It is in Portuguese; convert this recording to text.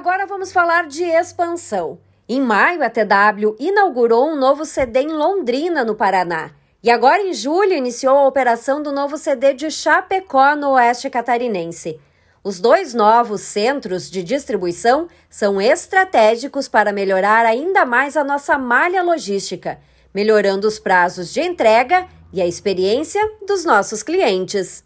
Agora vamos falar de expansão. Em maio, a TW inaugurou um novo CD em Londrina, no Paraná. E agora, em julho, iniciou a operação do novo CD de Chapecó, no Oeste Catarinense. Os dois novos centros de distribuição são estratégicos para melhorar ainda mais a nossa malha logística, melhorando os prazos de entrega e a experiência dos nossos clientes.